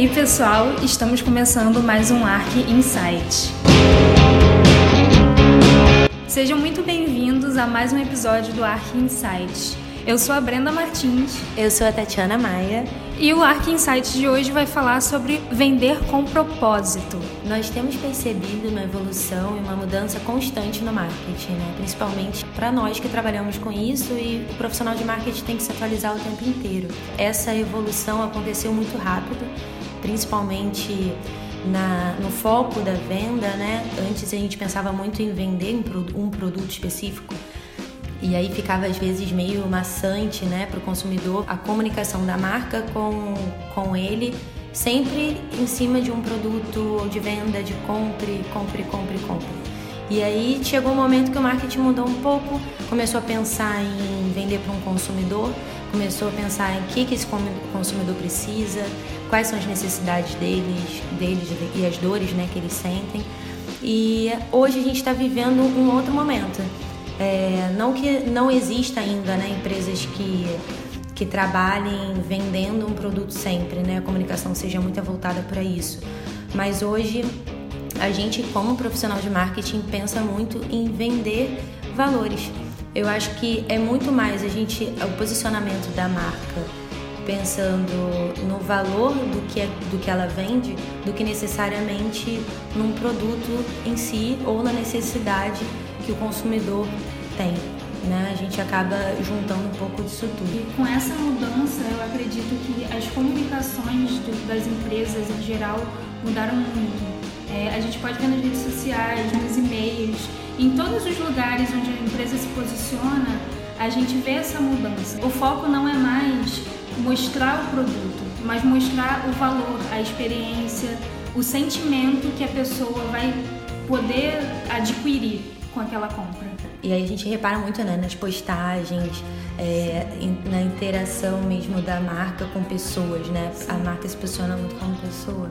aí, pessoal, estamos começando mais um Arc Insight. Sejam muito bem-vindos a mais um episódio do Arc Insight. Eu sou a Brenda Martins. Eu sou a Tatiana Maia. E o Arc Insight de hoje vai falar sobre vender com propósito. Nós temos percebido uma evolução e uma mudança constante no marketing, né? principalmente para nós que trabalhamos com isso e o profissional de marketing tem que se atualizar o tempo inteiro. Essa evolução aconteceu muito rápido, principalmente na, no foco da venda, né? Antes a gente pensava muito em vender um produto específico e aí ficava às vezes meio maçante, né, para o consumidor a comunicação da marca com, com ele, sempre em cima de um produto de venda, de compre, compre, compre, compre. E aí chegou um momento que o marketing mudou um pouco, começou a pensar em vender para um consumidor, começou a pensar em o que, que esse consumidor precisa, quais são as necessidades deles, deles e as dores né, que eles sentem. E hoje a gente está vivendo um outro momento é, não que não exista ainda né, empresas que, que trabalhem vendendo um produto sempre, né? A comunicação seja muito voltada para isso. Mas hoje a gente, como profissional de marketing, pensa muito em vender valores. Eu acho que é muito mais a gente o posicionamento da marca pensando no valor do que, é, do que ela vende do que necessariamente num produto em si ou na necessidade que o consumidor tem. Né? A gente acaba juntando um pouco disso tudo. E com essa mudança, eu acredito que as comunicações do, das empresas em geral mudaram muito. É, a gente pode ver nas redes sociais, nos e-mails, em todos os lugares onde a empresa se posiciona, a gente vê essa mudança. O foco não é mais mostrar o produto, mas mostrar o valor, a experiência, o sentimento que a pessoa vai poder adquirir com aquela compra. E aí a gente repara muito né, nas postagens, é, na interação mesmo da marca com pessoas, né? Sim. A marca se posiciona muito como pessoa.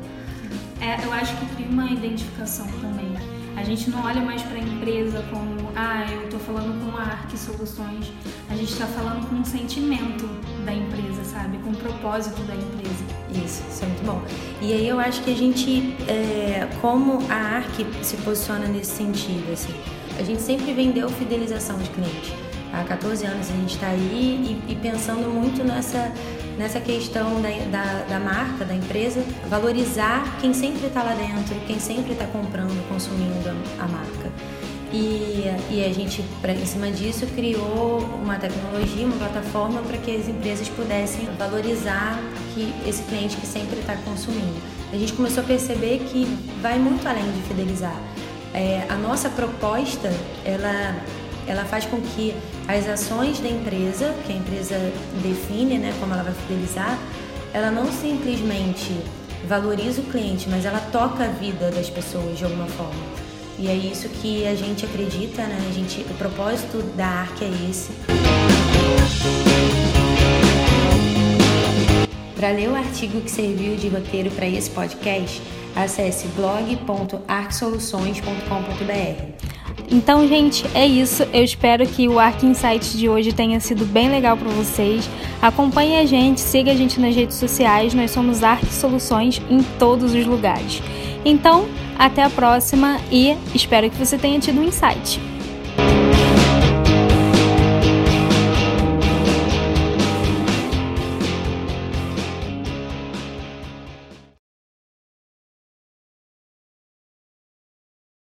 É, eu acho que cria uma identificação também. A gente não olha mais para a empresa como, ah, eu estou falando com a Arc Soluções. A gente está falando com um sentimento da empresa, sabe? Com o propósito da empresa. Isso, isso é muito bom. E aí eu acho que a gente, é, como a Arc se posiciona nesse sentido, assim, a gente sempre vendeu fidelização de cliente. Há 14 anos a gente está aí e, e, pensando muito nessa, nessa questão da, da, da marca, da empresa, valorizar quem sempre está lá dentro, quem sempre está comprando, consumindo a marca. E, e a gente, pra, em cima disso, criou uma tecnologia, uma plataforma para que as empresas pudessem valorizar que esse cliente que sempre está consumindo. A gente começou a perceber que vai muito além de fidelizar. É, a nossa proposta, ela, ela faz com que as ações da empresa, que a empresa define, né, como ela vai fidelizar, ela não simplesmente valoriza o cliente, mas ela toca a vida das pessoas de alguma forma. E é isso que a gente acredita, né? A gente, o propósito da ARC é esse. Para ler o artigo que serviu de roteiro para esse podcast, acesse blog.arcsoluções.com.br. Então, gente, é isso. Eu espero que o Arc Insight de hoje tenha sido bem legal para vocês. Acompanhe a gente, siga a gente nas redes sociais. Nós somos Arc Soluções em todos os lugares. Então, até a próxima e espero que você tenha tido um insight.